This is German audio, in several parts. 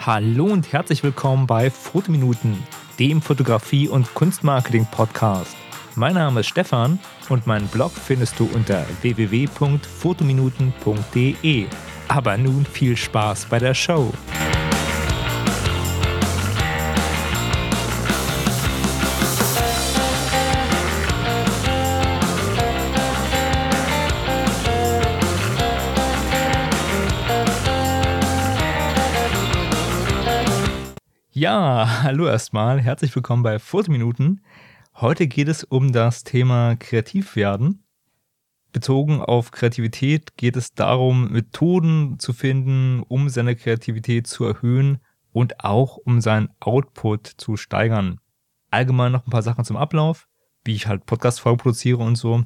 Hallo und herzlich willkommen bei Fotominuten, dem Fotografie- und Kunstmarketing-Podcast. Mein Name ist Stefan und meinen Blog findest du unter www.fotominuten.de. Aber nun viel Spaß bei der Show. Hallo erstmal, herzlich willkommen bei Fotominuten. Heute geht es um das Thema Kreativwerden. Bezogen auf Kreativität geht es darum, Methoden zu finden, um seine Kreativität zu erhöhen und auch um seinen Output zu steigern. Allgemein noch ein paar Sachen zum Ablauf, wie ich halt Podcast-Folgen produziere und so.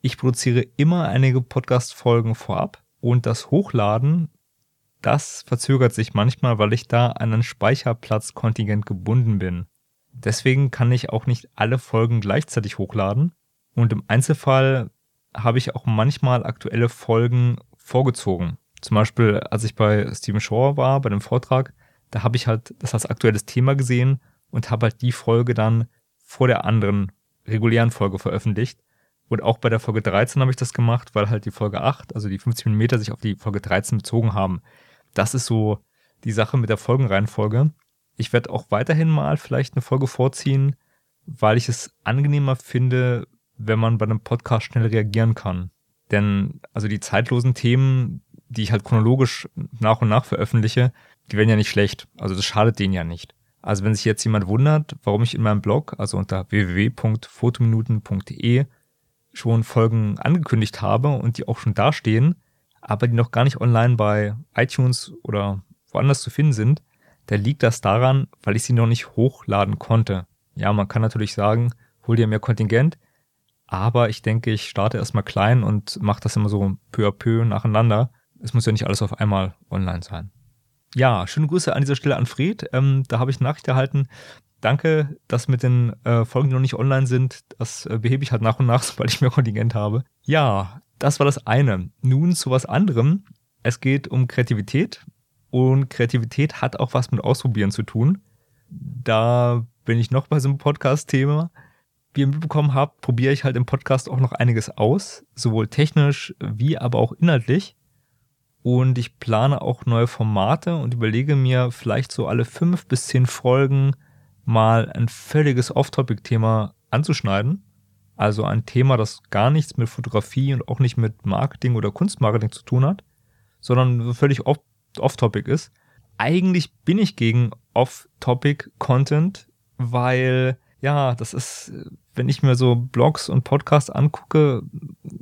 Ich produziere immer einige Podcast-Folgen vorab und das Hochladen das verzögert sich manchmal, weil ich da an ein Speicherplatzkontingent gebunden bin. Deswegen kann ich auch nicht alle Folgen gleichzeitig hochladen und im Einzelfall habe ich auch manchmal aktuelle Folgen vorgezogen. Zum Beispiel, als ich bei Stephen Shaw war, bei dem Vortrag, da habe ich halt das als aktuelles Thema gesehen und habe halt die Folge dann vor der anderen regulären Folge veröffentlicht. Und auch bei der Folge 13 habe ich das gemacht, weil halt die Folge 8, also die 50 mm, sich auf die Folge 13 bezogen haben das ist so die Sache mit der Folgenreihenfolge. Ich werde auch weiterhin mal vielleicht eine Folge vorziehen, weil ich es angenehmer finde, wenn man bei einem Podcast schnell reagieren kann. Denn also die zeitlosen Themen, die ich halt chronologisch nach und nach veröffentliche, die werden ja nicht schlecht. Also das schadet denen ja nicht. Also wenn sich jetzt jemand wundert, warum ich in meinem Blog, also unter www.fotominuten.de schon Folgen angekündigt habe und die auch schon dastehen, aber die noch gar nicht online bei iTunes oder woanders zu finden sind, da liegt das daran, weil ich sie noch nicht hochladen konnte. Ja, man kann natürlich sagen, hol dir mehr Kontingent, aber ich denke, ich starte erstmal klein und mache das immer so peu à peu nacheinander. Es muss ja nicht alles auf einmal online sein. Ja, schöne Grüße an dieser Stelle an Fred. Ähm, da habe ich Nachricht erhalten. Danke, dass mit den äh, Folgen, die noch nicht online sind, das äh, behebe ich halt nach und nach, sobald ich mehr Kontingent habe. Ja, das war das eine. Nun zu was anderem. Es geht um Kreativität und Kreativität hat auch was mit Ausprobieren zu tun. Da bin ich noch bei so einem Podcast-Thema. Wie ihr mitbekommen habt, probiere ich halt im Podcast auch noch einiges aus, sowohl technisch wie aber auch inhaltlich. Und ich plane auch neue Formate und überlege mir vielleicht so alle fünf bis zehn Folgen mal ein völliges Off-Topic-Thema anzuschneiden also ein Thema, das gar nichts mit Fotografie und auch nicht mit Marketing oder Kunstmarketing zu tun hat, sondern völlig off-topic ist. Eigentlich bin ich gegen Off-Topic-Content, weil ja, das ist, wenn ich mir so Blogs und Podcasts angucke,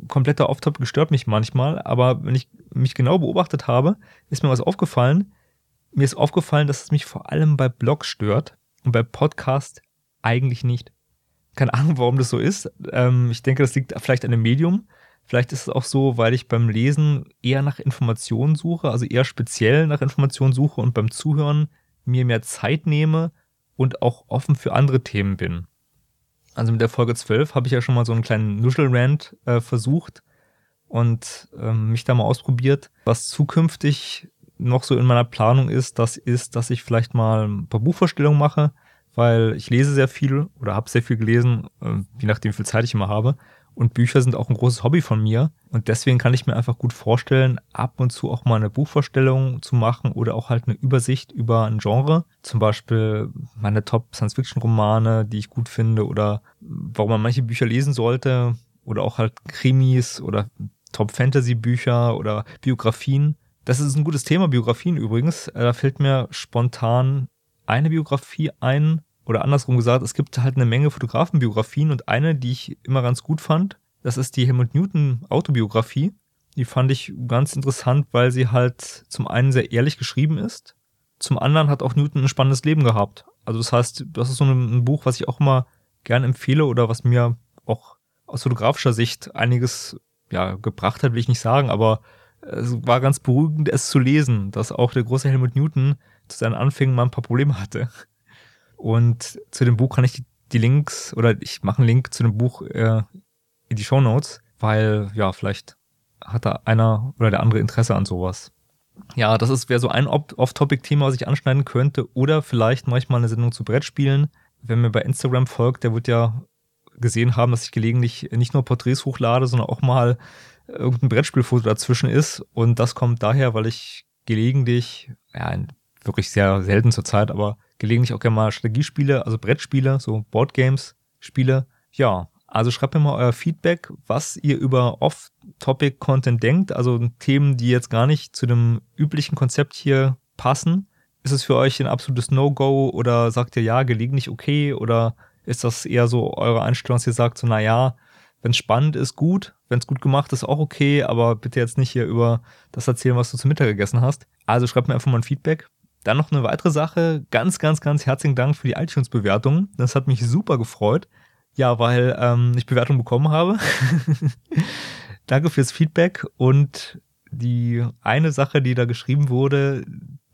kompletter Off-Topic stört mich manchmal, aber wenn ich mich genau beobachtet habe, ist mir was aufgefallen. Mir ist aufgefallen, dass es mich vor allem bei Blogs stört und bei Podcasts eigentlich nicht. Keine Ahnung, warum das so ist. Ähm, ich denke, das liegt vielleicht an dem Medium. Vielleicht ist es auch so, weil ich beim Lesen eher nach Informationen suche, also eher speziell nach Informationen suche und beim Zuhören mir mehr Zeit nehme und auch offen für andere Themen bin. Also mit der Folge 12 habe ich ja schon mal so einen kleinen Nuschel-Rant äh, versucht und ähm, mich da mal ausprobiert. Was zukünftig noch so in meiner Planung ist, das ist, dass ich vielleicht mal ein paar Buchvorstellungen mache weil ich lese sehr viel oder habe sehr viel gelesen, äh, je nachdem, wie viel Zeit ich immer habe. Und Bücher sind auch ein großes Hobby von mir. Und deswegen kann ich mir einfach gut vorstellen, ab und zu auch mal eine Buchvorstellung zu machen oder auch halt eine Übersicht über ein Genre. Zum Beispiel meine Top-Science-Fiction-Romane, die ich gut finde oder warum man manche Bücher lesen sollte. Oder auch halt Krimis oder Top-Fantasy-Bücher oder Biografien. Das ist ein gutes Thema, Biografien übrigens. Äh, da fällt mir spontan eine Biografie ein, oder andersrum gesagt, es gibt halt eine Menge Fotografenbiografien und eine, die ich immer ganz gut fand, das ist die Helmut Newton Autobiografie. Die fand ich ganz interessant, weil sie halt zum einen sehr ehrlich geschrieben ist, zum anderen hat auch Newton ein spannendes Leben gehabt. Also das heißt, das ist so ein, Buch, was ich auch immer gerne empfehle oder was mir auch aus fotografischer Sicht einiges ja, gebracht hat, will ich nicht sagen, aber es war ganz beruhigend, es zu lesen, dass auch der große Helmut Newton zu seinen Anfängen mal ein paar Probleme hatte. Und zu dem Buch kann ich die, die Links oder ich mache einen Link zu dem Buch äh, in die Show Notes, weil ja, vielleicht hat da einer oder der andere Interesse an sowas. Ja, das wäre so ein Off-Topic-Thema, was ich anschneiden könnte. Oder vielleicht manchmal eine Sendung zu Brettspielen. Wer mir bei Instagram folgt, der wird ja gesehen haben, dass ich gelegentlich nicht nur Porträts hochlade, sondern auch mal irgendein Brettspielfoto dazwischen ist. Und das kommt daher, weil ich gelegentlich, ja, wirklich sehr selten zur Zeit, aber gelegentlich auch gerne mal Strategiespiele, also Brettspiele, so Boardgames spiele. Ja, also schreibt mir mal euer Feedback, was ihr über Off-Topic-Content denkt, also Themen, die jetzt gar nicht zu dem üblichen Konzept hier passen. Ist es für euch ein absolutes No-Go oder sagt ihr ja, gelegentlich okay oder ist das eher so eure Einstellung, dass ihr sagt so, na ja, wenn es spannend ist, gut, wenn es gut gemacht ist, auch okay, aber bitte jetzt nicht hier über das erzählen, was du zum Mittag gegessen hast. Also schreibt mir einfach mal ein Feedback. Dann noch eine weitere Sache. Ganz, ganz, ganz herzlichen Dank für die iTunes-Bewertung. Das hat mich super gefreut. Ja, weil ähm, ich Bewertung bekommen habe. Danke fürs Feedback und die eine Sache, die da geschrieben wurde,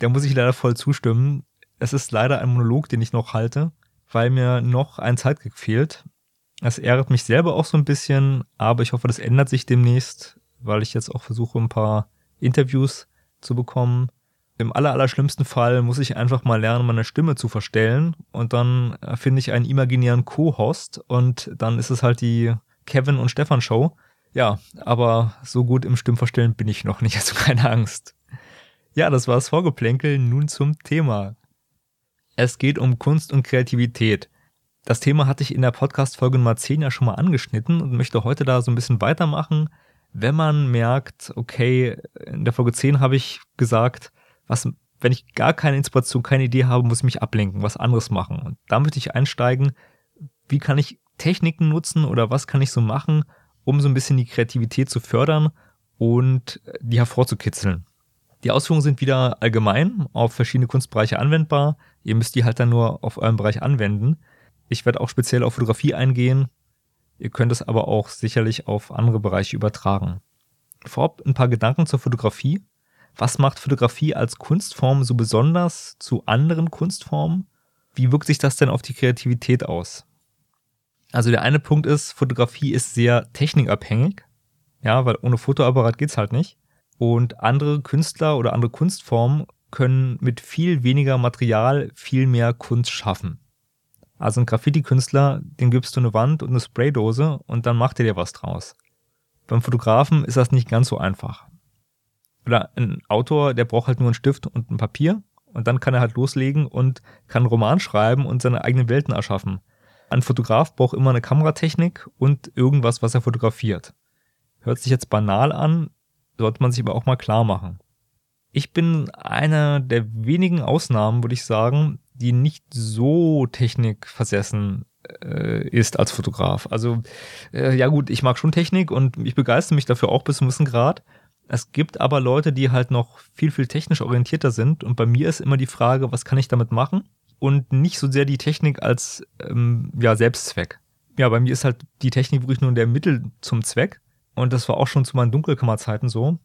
der muss ich leider voll zustimmen. Es ist leider ein Monolog, den ich noch halte, weil mir noch ein Zeitgig fehlt. Es ärgert mich selber auch so ein bisschen, aber ich hoffe, das ändert sich demnächst, weil ich jetzt auch versuche, ein paar Interviews zu bekommen. Im aller, aller schlimmsten Fall muss ich einfach mal lernen, meine Stimme zu verstellen und dann finde ich einen imaginären Co-Host und dann ist es halt die Kevin und Stefan Show. Ja, aber so gut im Stimmverstellen bin ich noch nicht, also keine Angst. Ja, das war das Vorgeplänkel, nun zum Thema. Es geht um Kunst und Kreativität. Das Thema hatte ich in der Podcast-Folge Nummer 10 ja schon mal angeschnitten und möchte heute da so ein bisschen weitermachen. Wenn man merkt, okay, in der Folge 10 habe ich gesagt, was, wenn ich gar keine Inspiration, keine Idee habe, muss ich mich ablenken, was anderes machen. Und da möchte ich einsteigen, wie kann ich Techniken nutzen oder was kann ich so machen, um so ein bisschen die Kreativität zu fördern und die hervorzukitzeln. Die Ausführungen sind wieder allgemein auf verschiedene Kunstbereiche anwendbar. Ihr müsst die halt dann nur auf euren Bereich anwenden. Ich werde auch speziell auf Fotografie eingehen. Ihr könnt es aber auch sicherlich auf andere Bereiche übertragen. Vorab ein paar Gedanken zur Fotografie. Was macht Fotografie als Kunstform so besonders zu anderen Kunstformen? Wie wirkt sich das denn auf die Kreativität aus? Also der eine Punkt ist, Fotografie ist sehr technikabhängig. Ja, weil ohne Fotoapparat geht's halt nicht. Und andere Künstler oder andere Kunstformen können mit viel weniger Material viel mehr Kunst schaffen. Also ein Graffiti-Künstler, den gibst du eine Wand und eine Spraydose und dann macht er dir was draus. Beim Fotografen ist das nicht ganz so einfach oder ein Autor, der braucht halt nur einen Stift und ein Papier und dann kann er halt loslegen und kann einen Roman schreiben und seine eigenen Welten erschaffen. Ein Fotograf braucht immer eine Kameratechnik und irgendwas, was er fotografiert. Hört sich jetzt banal an, sollte man sich aber auch mal klar machen. Ich bin einer der wenigen Ausnahmen, würde ich sagen, die nicht so technikversessen äh, ist als Fotograf. Also äh, ja gut, ich mag schon Technik und ich begeister mich dafür auch bis zu einem gewissen Grad. Es gibt aber Leute, die halt noch viel, viel technisch orientierter sind. Und bei mir ist immer die Frage, was kann ich damit machen? Und nicht so sehr die Technik als ähm, ja, Selbstzweck. Ja, bei mir ist halt die Technik wirklich nur der Mittel zum Zweck. Und das war auch schon zu meinen Dunkelkammerzeiten so.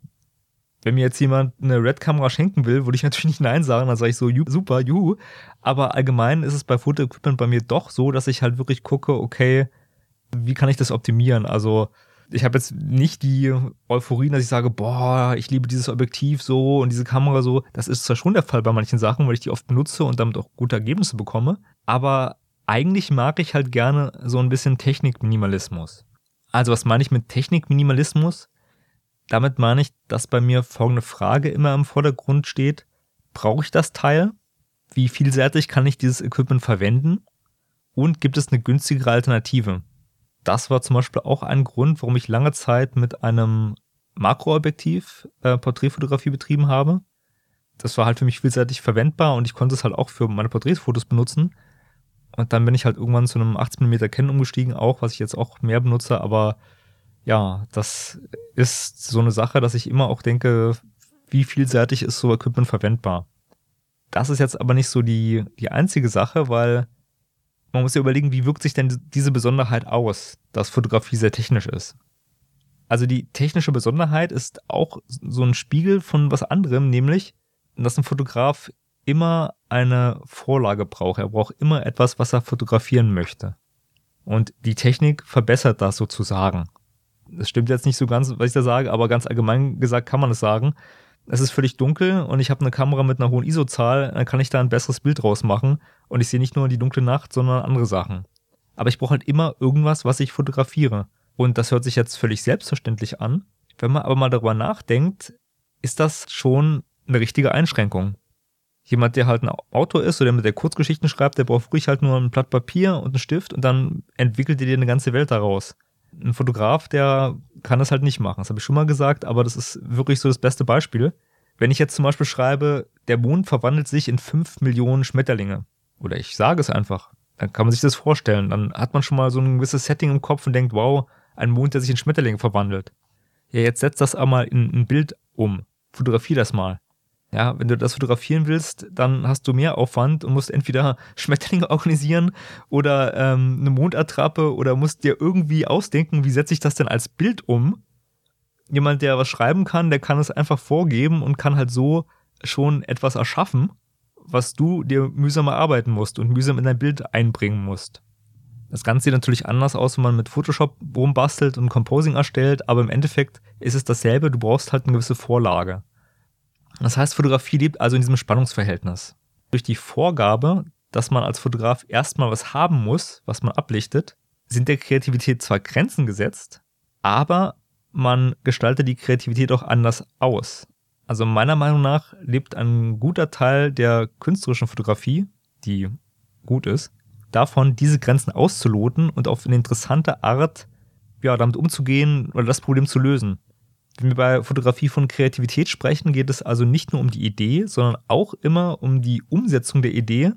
Wenn mir jetzt jemand eine Red-Kamera schenken will, würde ich natürlich nicht Nein sagen, dann sage ich so, super, juhu. Aber allgemein ist es bei Foto-Equipment bei mir doch so, dass ich halt wirklich gucke, okay, wie kann ich das optimieren? Also ich habe jetzt nicht die Euphorie, dass ich sage, boah, ich liebe dieses Objektiv so und diese Kamera so. Das ist zwar schon der Fall bei manchen Sachen, weil ich die oft benutze und damit auch gute Ergebnisse bekomme. Aber eigentlich mag ich halt gerne so ein bisschen Technikminimalismus. Also was meine ich mit Technikminimalismus? Damit meine ich, dass bei mir folgende Frage immer im Vordergrund steht. Brauche ich das Teil? Wie vielseitig kann ich dieses Equipment verwenden? Und gibt es eine günstigere Alternative? Das war zum Beispiel auch ein Grund, warum ich lange Zeit mit einem Makroobjektiv äh, Porträtfotografie betrieben habe. Das war halt für mich vielseitig verwendbar und ich konnte es halt auch für meine Porträtfotos benutzen. Und dann bin ich halt irgendwann zu einem 18mm Canon umgestiegen, auch, was ich jetzt auch mehr benutze, aber ja, das ist so eine Sache, dass ich immer auch denke, wie vielseitig ist so Equipment verwendbar. Das ist jetzt aber nicht so die, die einzige Sache, weil man muss ja überlegen, wie wirkt sich denn diese Besonderheit aus, dass Fotografie sehr technisch ist. Also die technische Besonderheit ist auch so ein Spiegel von was anderem, nämlich, dass ein Fotograf immer eine Vorlage braucht. Er braucht immer etwas, was er fotografieren möchte. Und die Technik verbessert das sozusagen. Das stimmt jetzt nicht so ganz, was ich da sage, aber ganz allgemein gesagt kann man es sagen. Es ist völlig dunkel und ich habe eine Kamera mit einer hohen ISO-Zahl, dann kann ich da ein besseres Bild draus machen und ich sehe nicht nur die dunkle Nacht, sondern andere Sachen. Aber ich brauche halt immer irgendwas, was ich fotografiere. Und das hört sich jetzt völlig selbstverständlich an. Wenn man aber mal darüber nachdenkt, ist das schon eine richtige Einschränkung. Jemand, der halt ein Autor ist oder mit der Kurzgeschichten schreibt, der braucht ruhig halt nur ein Blatt Papier und einen Stift und dann entwickelt ihr dir eine ganze Welt daraus. Ein Fotograf, der kann das halt nicht machen. Das habe ich schon mal gesagt, aber das ist wirklich so das beste Beispiel. Wenn ich jetzt zum Beispiel schreibe, der Mond verwandelt sich in fünf Millionen Schmetterlinge. Oder ich sage es einfach. Dann kann man sich das vorstellen. Dann hat man schon mal so ein gewisses Setting im Kopf und denkt, wow, ein Mond, der sich in Schmetterlinge verwandelt. Ja, jetzt setzt das einmal in ein Bild um. Fotografier das mal. Ja, wenn du das fotografieren willst, dann hast du mehr Aufwand und musst entweder Schmetterlinge organisieren oder ähm, eine Mondattrappe oder musst dir irgendwie ausdenken, wie setze ich das denn als Bild um. Jemand, der was schreiben kann, der kann es einfach vorgeben und kann halt so schon etwas erschaffen, was du dir mühsam erarbeiten musst und mühsam in dein Bild einbringen musst. Das Ganze sieht natürlich anders aus, wenn man mit Photoshop rumbastelt und Composing erstellt, aber im Endeffekt ist es dasselbe, du brauchst halt eine gewisse Vorlage. Das heißt, Fotografie lebt also in diesem Spannungsverhältnis. Durch die Vorgabe, dass man als Fotograf erstmal was haben muss, was man ablichtet, sind der Kreativität zwar Grenzen gesetzt, aber man gestaltet die Kreativität auch anders aus. Also meiner Meinung nach lebt ein guter Teil der künstlerischen Fotografie, die gut ist, davon, diese Grenzen auszuloten und auf eine interessante Art ja, damit umzugehen oder das Problem zu lösen. Wenn wir bei Fotografie von Kreativität sprechen, geht es also nicht nur um die Idee, sondern auch immer um die Umsetzung der Idee.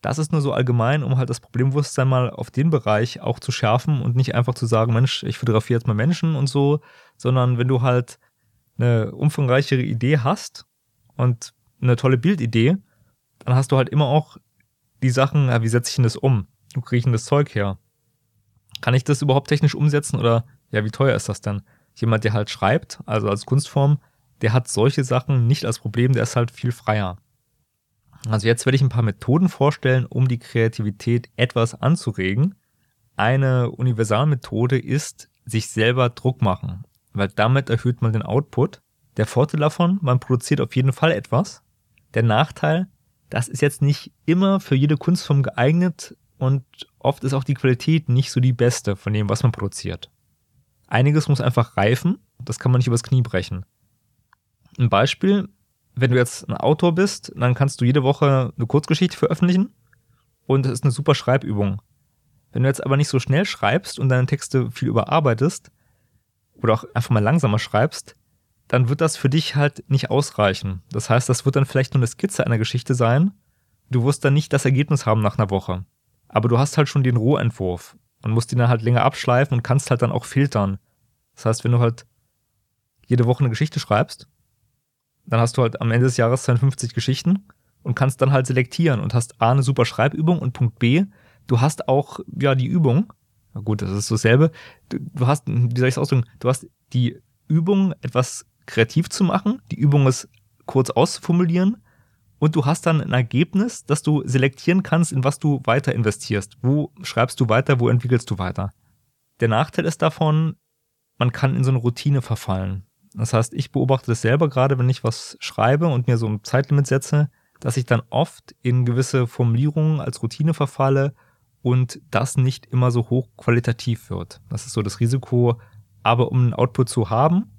Das ist nur so allgemein, um halt das Problembewusstsein mal auf den Bereich auch zu schärfen und nicht einfach zu sagen, Mensch, ich fotografiere jetzt mal Menschen und so, sondern wenn du halt eine umfangreichere Idee hast und eine tolle Bildidee, dann hast du halt immer auch die Sachen, ja, wie setze ich denn das um? Wo kriege ich denn das Zeug her? Kann ich das überhaupt technisch umsetzen oder ja, wie teuer ist das denn? Jemand, der halt schreibt, also als Kunstform, der hat solche Sachen nicht als Problem, der ist halt viel freier. Also jetzt werde ich ein paar Methoden vorstellen, um die Kreativität etwas anzuregen. Eine Universalmethode ist, sich selber Druck machen, weil damit erhöht man den Output. Der Vorteil davon, man produziert auf jeden Fall etwas. Der Nachteil, das ist jetzt nicht immer für jede Kunstform geeignet und oft ist auch die Qualität nicht so die beste von dem, was man produziert. Einiges muss einfach reifen, das kann man nicht übers Knie brechen. Ein Beispiel, wenn du jetzt ein Autor bist, dann kannst du jede Woche eine Kurzgeschichte veröffentlichen und das ist eine super Schreibübung. Wenn du jetzt aber nicht so schnell schreibst und deine Texte viel überarbeitest oder auch einfach mal langsamer schreibst, dann wird das für dich halt nicht ausreichen. Das heißt, das wird dann vielleicht nur eine Skizze einer Geschichte sein. Du wirst dann nicht das Ergebnis haben nach einer Woche. Aber du hast halt schon den Rohentwurf und musst ihn dann halt länger abschleifen und kannst halt dann auch filtern. Das heißt, wenn du halt jede Woche eine Geschichte schreibst, dann hast du halt am Ende des Jahres 52 Geschichten und kannst dann halt selektieren und hast A, eine super Schreibübung und Punkt B, du hast auch, ja, die Übung. Na gut, das ist dasselbe. Du, du hast, wie soll ich es ausdrücken? Du hast die Übung, etwas kreativ zu machen. Die Übung ist kurz auszuformulieren. Und du hast dann ein Ergebnis, dass du selektieren kannst, in was du weiter investierst. Wo schreibst du weiter, wo entwickelst du weiter. Der Nachteil ist davon, man kann in so eine Routine verfallen. Das heißt, ich beobachte das selber gerade, wenn ich was schreibe und mir so ein Zeitlimit setze, dass ich dann oft in gewisse Formulierungen als Routine verfalle und das nicht immer so hochqualitativ wird. Das ist so das Risiko. Aber um einen Output zu haben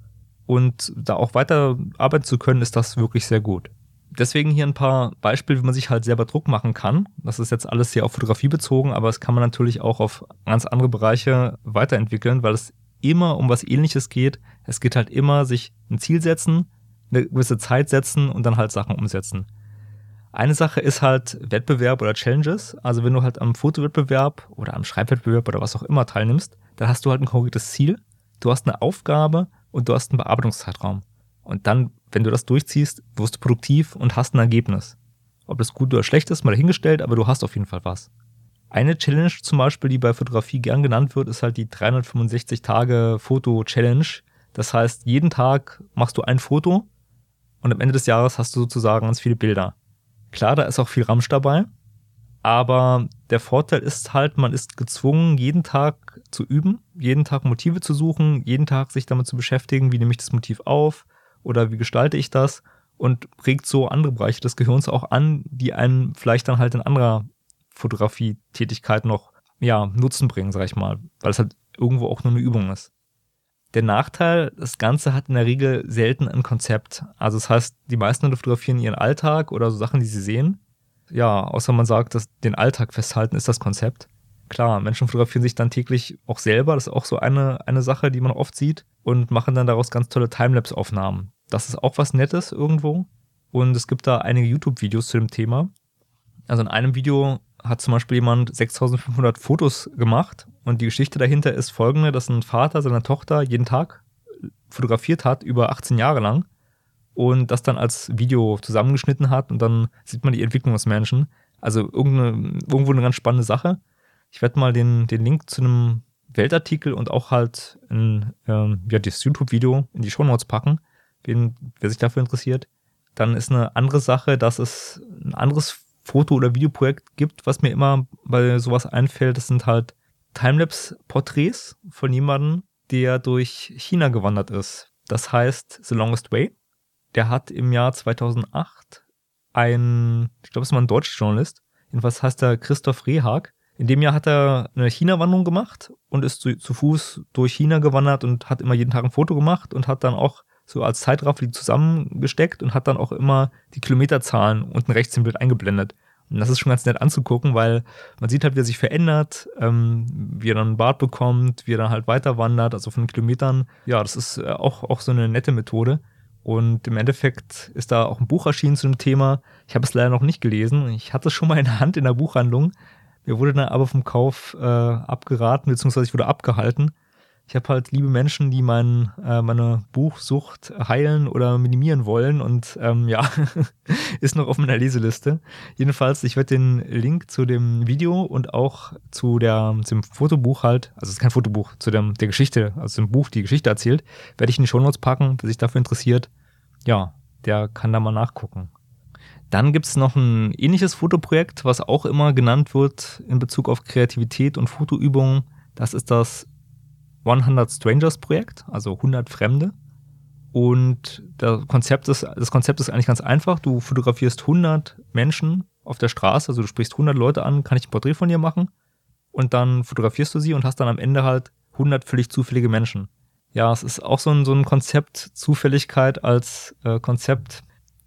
und da auch weiter arbeiten zu können, ist das wirklich sehr gut. Deswegen hier ein paar Beispiele, wie man sich halt selber Druck machen kann. Das ist jetzt alles sehr auf Fotografie bezogen, aber es kann man natürlich auch auf ganz andere Bereiche weiterentwickeln, weil es immer um was ähnliches geht. Es geht halt immer, sich ein Ziel setzen, eine gewisse Zeit setzen und dann halt Sachen umsetzen. Eine Sache ist halt Wettbewerb oder Challenges. Also wenn du halt am Fotowettbewerb oder am Schreibwettbewerb oder was auch immer teilnimmst, dann hast du halt ein konkretes Ziel. Du hast eine Aufgabe und du hast einen Bearbeitungszeitraum. Und dann, wenn du das durchziehst, wirst du produktiv und hast ein Ergebnis. Ob das gut oder schlecht ist, mal dahingestellt, aber du hast auf jeden Fall was. Eine Challenge zum Beispiel, die bei Fotografie gern genannt wird, ist halt die 365 Tage Foto-Challenge. Das heißt, jeden Tag machst du ein Foto und am Ende des Jahres hast du sozusagen ganz viele Bilder. Klar, da ist auch viel Ramsch dabei, Aber der Vorteil ist halt, man ist gezwungen, jeden Tag zu üben, jeden Tag Motive zu suchen, jeden Tag sich damit zu beschäftigen, wie nehme ich das Motiv auf oder wie gestalte ich das und regt so andere Bereiche des Gehirns auch an, die einen vielleicht dann halt in anderer Fotografie-Tätigkeit noch ja, Nutzen bringen, sag ich mal, weil es halt irgendwo auch nur eine Übung ist. Der Nachteil, das Ganze hat in der Regel selten ein Konzept. Also das heißt, die meisten fotografieren ihren Alltag oder so Sachen, die sie sehen ja, außer man sagt, dass den Alltag festhalten ist das Konzept. Klar, Menschen fotografieren sich dann täglich auch selber, das ist auch so eine, eine Sache, die man oft sieht und machen dann daraus ganz tolle Timelapse-Aufnahmen. Das ist auch was Nettes irgendwo. Und es gibt da einige YouTube-Videos zu dem Thema. Also in einem Video hat zum Beispiel jemand 6500 Fotos gemacht und die Geschichte dahinter ist folgende, dass ein Vater seiner Tochter jeden Tag fotografiert hat, über 18 Jahre lang und das dann als Video zusammengeschnitten hat und dann sieht man die Entwicklung des Menschen. Also irgendwo eine ganz spannende Sache. Ich werde mal den, den Link zu einem Weltartikel und auch halt ein, ähm, ja, das YouTube-Video in die Show Notes packen, wen, wer sich dafür interessiert. Dann ist eine andere Sache, dass es ein anderes Foto- oder Videoprojekt gibt, was mir immer bei sowas einfällt. Das sind halt Timelapse-Porträts von jemandem, der durch China gewandert ist. Das heißt The Longest Way der hat im Jahr 2008 ein, ich glaube, es war ein deutscher Journalist, jedenfalls heißt er Christoph Rehag. In dem Jahr hat er eine China-Wanderung gemacht und ist zu, zu, Fuß durch China gewandert und hat immer jeden Tag ein Foto gemacht und hat dann auch so als Zeitraffer die zusammengesteckt und hat dann auch immer die Kilometerzahlen unten rechts im Bild eingeblendet. Und das ist schon ganz nett anzugucken, weil man sieht halt, wie er sich verändert, ähm, wie er dann einen Bart bekommt, wie er dann halt weiter wandert, also von den Kilometern. Ja, das ist äh, auch, auch so eine nette Methode. Und im Endeffekt ist da auch ein Buch erschienen zu dem Thema. Ich habe es leider noch nicht gelesen. Ich hatte es schon mal in der Hand in der Buchhandlung. Mir wurde dann aber vom Kauf äh, abgeraten, beziehungsweise ich wurde abgehalten. Ich habe halt liebe Menschen, die mein, äh, meine Buchsucht heilen oder minimieren wollen und ähm, ja, ist noch auf meiner Leseliste. Jedenfalls, ich werde den Link zu dem Video und auch zu, der, zu dem Fotobuch halt, also es ist kein Fotobuch, zu dem, der Geschichte, also dem Buch, die Geschichte erzählt, werde ich in die Shownotes packen, wer sich dafür interessiert. Ja, der kann da mal nachgucken. Dann gibt es noch ein ähnliches Fotoprojekt, was auch immer genannt wird in Bezug auf Kreativität und Fotoübungen. Das ist das 100 Strangers Projekt, also 100 Fremde. Und das Konzept, ist, das Konzept ist eigentlich ganz einfach. Du fotografierst 100 Menschen auf der Straße, also du sprichst 100 Leute an, kann ich ein Porträt von dir machen? Und dann fotografierst du sie und hast dann am Ende halt 100 völlig zufällige Menschen. Ja, es ist auch so ein, so ein Konzept Zufälligkeit als äh, Konzept.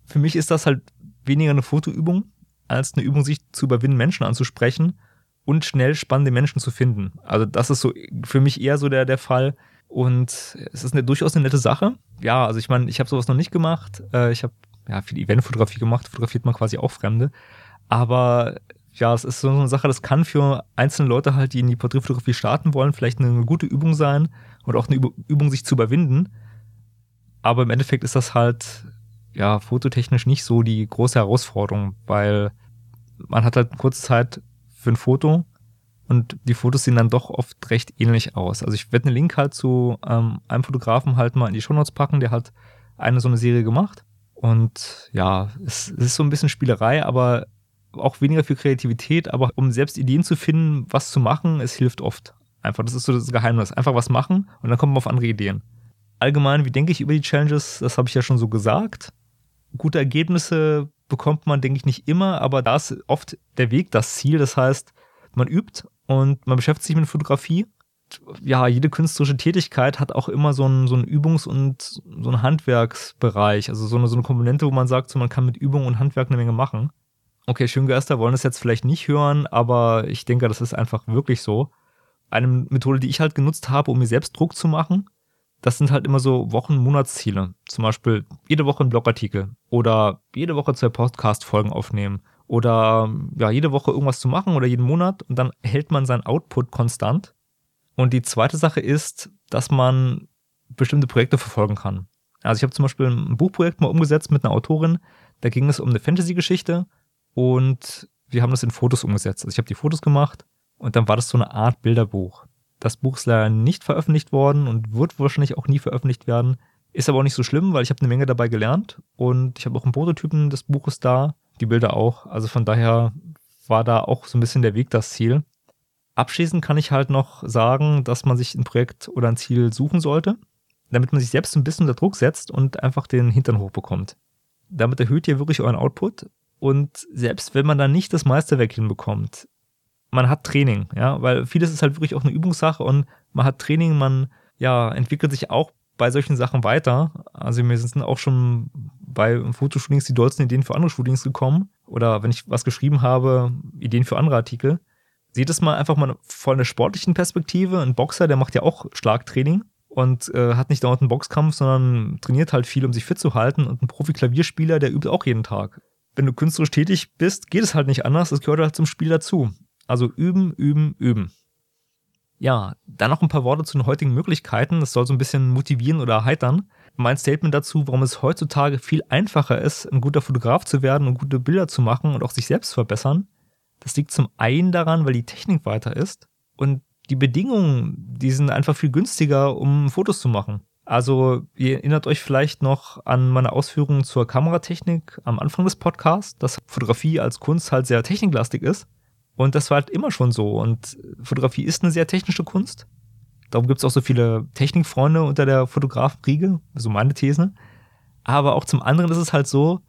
Für mich ist das halt weniger eine Fotoübung, als eine Übung, sich zu überwinden, Menschen anzusprechen und schnell spannende Menschen zu finden. Also das ist so für mich eher so der, der Fall. Und es ist eine, durchaus eine nette Sache. Ja, also ich meine, ich habe sowas noch nicht gemacht. Äh, ich habe ja viel Eventfotografie gemacht, fotografiert man quasi auch Fremde. Aber ja, es ist so eine Sache, das kann für einzelne Leute halt, die in die Porträtfotografie starten wollen, vielleicht eine gute Übung sein und auch eine Übung, sich zu überwinden. Aber im Endeffekt ist das halt, ja, fototechnisch nicht so die große Herausforderung, weil man hat halt kurze Zeit für ein Foto und die Fotos sehen dann doch oft recht ähnlich aus. Also ich werde einen Link halt zu ähm, einem Fotografen halt mal in die Shownotes packen, der hat eine so eine Serie gemacht. Und ja, es, es ist so ein bisschen Spielerei, aber auch weniger für Kreativität, aber um selbst Ideen zu finden, was zu machen, es hilft oft. Einfach, das ist so das Geheimnis. Einfach was machen und dann kommt man auf andere Ideen. Allgemein, wie denke ich über die Challenges? Das habe ich ja schon so gesagt. Gute Ergebnisse bekommt man, denke ich, nicht immer, aber da ist oft der Weg das Ziel. Das heißt, man übt und man beschäftigt sich mit Fotografie. Ja, jede künstlerische Tätigkeit hat auch immer so einen, so einen Übungs- und so einen Handwerksbereich. Also so eine, so eine Komponente, wo man sagt, so man kann mit Übung und Handwerk eine Menge machen. Okay, Schöngeister wollen das jetzt vielleicht nicht hören, aber ich denke, das ist einfach wirklich so. Eine Methode, die ich halt genutzt habe, um mir selbst Druck zu machen, das sind halt immer so Wochen-, Monatsziele. Zum Beispiel jede Woche ein Blogartikel oder jede Woche zwei Podcast-Folgen aufnehmen oder ja, jede Woche irgendwas zu machen oder jeden Monat und dann hält man seinen Output konstant. Und die zweite Sache ist, dass man bestimmte Projekte verfolgen kann. Also ich habe zum Beispiel ein Buchprojekt mal umgesetzt mit einer Autorin, da ging es um eine Fantasy-Geschichte und wir haben das in Fotos umgesetzt. Also ich habe die Fotos gemacht und dann war das so eine Art Bilderbuch. Das Buch ist leider nicht veröffentlicht worden und wird wahrscheinlich auch nie veröffentlicht werden. Ist aber auch nicht so schlimm, weil ich habe eine Menge dabei gelernt und ich habe auch einen Prototypen des Buches da, die Bilder auch. Also von daher war da auch so ein bisschen der Weg das Ziel. Abschließend kann ich halt noch sagen, dass man sich ein Projekt oder ein Ziel suchen sollte, damit man sich selbst ein bisschen unter Druck setzt und einfach den Hintern hochbekommt. Damit erhöht ihr wirklich euren Output und selbst wenn man dann nicht das Meisterwerk hinbekommt, man hat Training, ja, weil vieles ist halt wirklich auch eine Übungssache und man hat Training, man ja, entwickelt sich auch bei solchen Sachen weiter. Also mir sind auch schon bei Fotoshootings die dollsten Ideen für andere Shootings gekommen. Oder wenn ich was geschrieben habe, Ideen für andere Artikel. Seht es mal einfach mal von der sportlichen Perspektive. Ein Boxer, der macht ja auch Schlagtraining und äh, hat nicht dauernd einen Boxkampf, sondern trainiert halt viel, um sich fit zu halten. Und ein Profi-Klavierspieler, der übt auch jeden Tag. Wenn du künstlerisch tätig bist, geht es halt nicht anders. Das gehört halt zum Spiel dazu. Also üben, üben, üben. Ja, dann noch ein paar Worte zu den heutigen Möglichkeiten. Das soll so ein bisschen motivieren oder erheitern. Mein Statement dazu, warum es heutzutage viel einfacher ist, ein guter Fotograf zu werden und gute Bilder zu machen und auch sich selbst zu verbessern. Das liegt zum einen daran, weil die Technik weiter ist und die Bedingungen, die sind einfach viel günstiger, um Fotos zu machen. Also, ihr erinnert euch vielleicht noch an meine Ausführungen zur Kameratechnik am Anfang des Podcasts, dass Fotografie als Kunst halt sehr techniklastig ist. Und das war halt immer schon so. Und Fotografie ist eine sehr technische Kunst. Darum gibt es auch so viele Technikfreunde unter der Fotografenriege, so meine These. Aber auch zum anderen ist es halt so,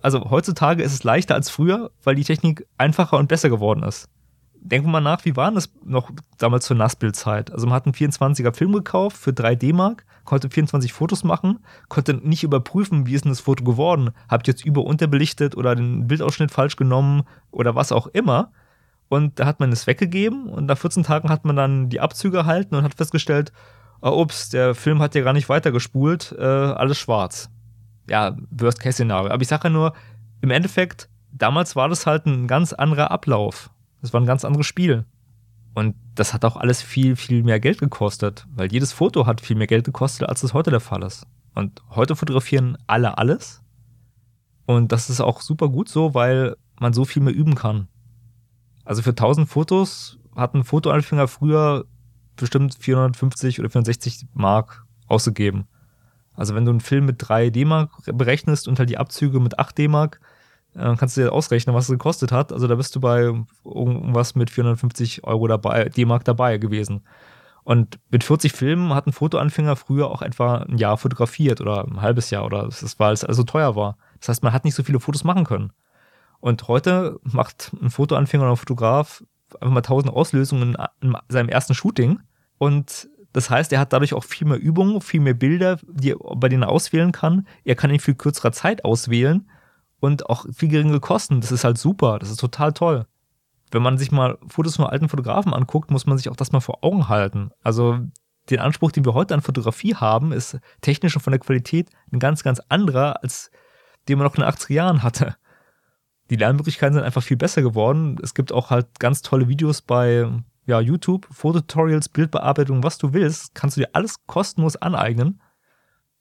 also heutzutage ist es leichter als früher, weil die Technik einfacher und besser geworden ist. Denken wir mal nach, wie war das noch damals zur Nassbildzeit? Also man hat einen 24er Film gekauft für 3 D-Mark, konnte 24 Fotos machen, konnte nicht überprüfen, wie ist denn das Foto geworden? Habt ihr jetzt über- unterbelichtet oder den Bildausschnitt falsch genommen oder was auch immer? Und da hat man es weggegeben und nach 14 Tagen hat man dann die Abzüge erhalten und hat festgestellt, oh, ups, der Film hat ja gar nicht weitergespult, äh, alles schwarz. Ja, Worst-Case-Szenario. Aber ich sage ja nur, im Endeffekt, damals war das halt ein ganz anderer Ablauf. Das war ein ganz anderes Spiel. Und das hat auch alles viel, viel mehr Geld gekostet, weil jedes Foto hat viel mehr Geld gekostet, als es heute der Fall ist. Und heute fotografieren alle alles. Und das ist auch super gut so, weil man so viel mehr üben kann. Also für 1000 Fotos hat ein Fotoanfänger früher bestimmt 450 oder 460 Mark ausgegeben. Also wenn du einen Film mit 3 D-Mark berechnest und halt die Abzüge mit 8 D-Mark, äh, kannst du dir ausrechnen, was es gekostet hat. Also da bist du bei irgendwas mit 450 Euro dabei, D-Mark dabei gewesen. Und mit 40 Filmen hat ein Fotoanfänger früher auch etwa ein Jahr fotografiert oder ein halbes Jahr oder das war, weil es also teuer war. Das heißt, man hat nicht so viele Fotos machen können. Und heute macht ein Fotoanfänger oder ein Fotograf einfach mal tausend Auslösungen in seinem ersten Shooting. Und das heißt, er hat dadurch auch viel mehr Übungen, viel mehr Bilder, die, bei denen er auswählen kann. Er kann in viel kürzerer Zeit auswählen und auch viel geringere Kosten. Das ist halt super. Das ist total toll. Wenn man sich mal Fotos von alten Fotografen anguckt, muss man sich auch das mal vor Augen halten. Also den Anspruch, den wir heute an Fotografie haben, ist technisch und von der Qualität ein ganz, ganz anderer, als den man noch in den 80er Jahren hatte die Lernmöglichkeiten sind einfach viel besser geworden. Es gibt auch halt ganz tolle Videos bei ja, YouTube, Fototutorials, Bildbearbeitung, was du willst, kannst du dir alles kostenlos aneignen.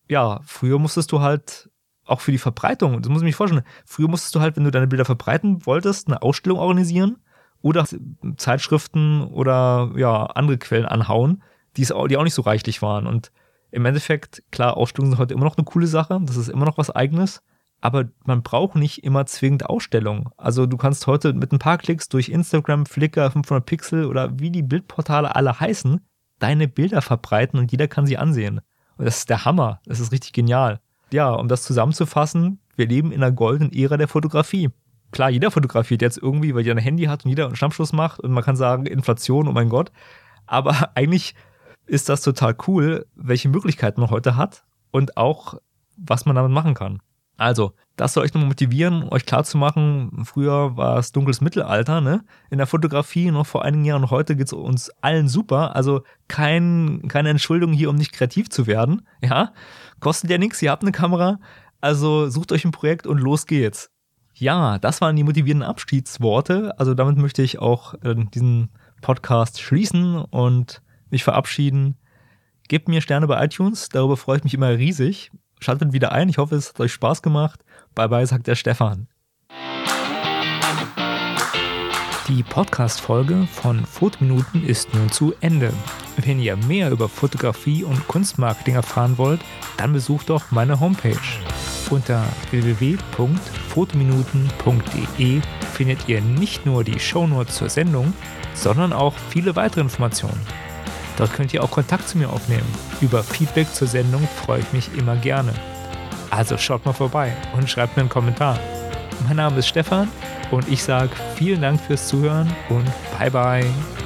Ja, früher musstest du halt auch für die Verbreitung, das muss ich mir vorstellen, früher musstest du halt, wenn du deine Bilder verbreiten wolltest, eine Ausstellung organisieren oder Zeitschriften oder ja, andere Quellen anhauen, die, die auch nicht so reichlich waren. Und im Endeffekt, klar, Ausstellungen sind heute immer noch eine coole Sache, das ist immer noch was eigenes aber man braucht nicht immer zwingend Ausstellungen. Also du kannst heute mit ein paar Klicks durch Instagram, Flickr, 500 Pixel oder wie die Bildportale alle heißen, deine Bilder verbreiten und jeder kann sie ansehen. Und das ist der Hammer. Das ist richtig genial. Ja, um das zusammenzufassen, wir leben in einer goldenen Ära der Fotografie. Klar, jeder fotografiert jetzt irgendwie, weil jeder ein Handy hat und jeder einen Schnappschuss macht und man kann sagen, Inflation, oh mein Gott. Aber eigentlich ist das total cool, welche Möglichkeiten man heute hat und auch, was man damit machen kann. Also, das soll euch nochmal motivieren, euch klarzumachen, früher war es dunkles Mittelalter, ne? In der Fotografie noch vor einigen Jahren und heute geht's uns allen super. Also kein, keine Entschuldigung hier, um nicht kreativ zu werden. Ja, kostet ja nichts, ihr habt eine Kamera. Also sucht euch ein Projekt und los geht's. Ja, das waren die motivierenden Abschiedsworte. Also damit möchte ich auch äh, diesen Podcast schließen und mich verabschieden. Gebt mir Sterne bei iTunes, darüber freue ich mich immer riesig. Schaltet wieder ein. Ich hoffe, es hat euch Spaß gemacht. Bye bye, sagt der Stefan. Die Podcast-Folge von Fotominuten ist nun zu Ende. Wenn ihr mehr über Fotografie und Kunstmarketing erfahren wollt, dann besucht doch meine Homepage. Unter www.fotominuten.de findet ihr nicht nur die Shownotes zur Sendung, sondern auch viele weitere Informationen. Dort könnt ihr auch Kontakt zu mir aufnehmen. Über Feedback zur Sendung freue ich mich immer gerne. Also schaut mal vorbei und schreibt mir einen Kommentar. Mein Name ist Stefan und ich sage vielen Dank fürs Zuhören und bye bye.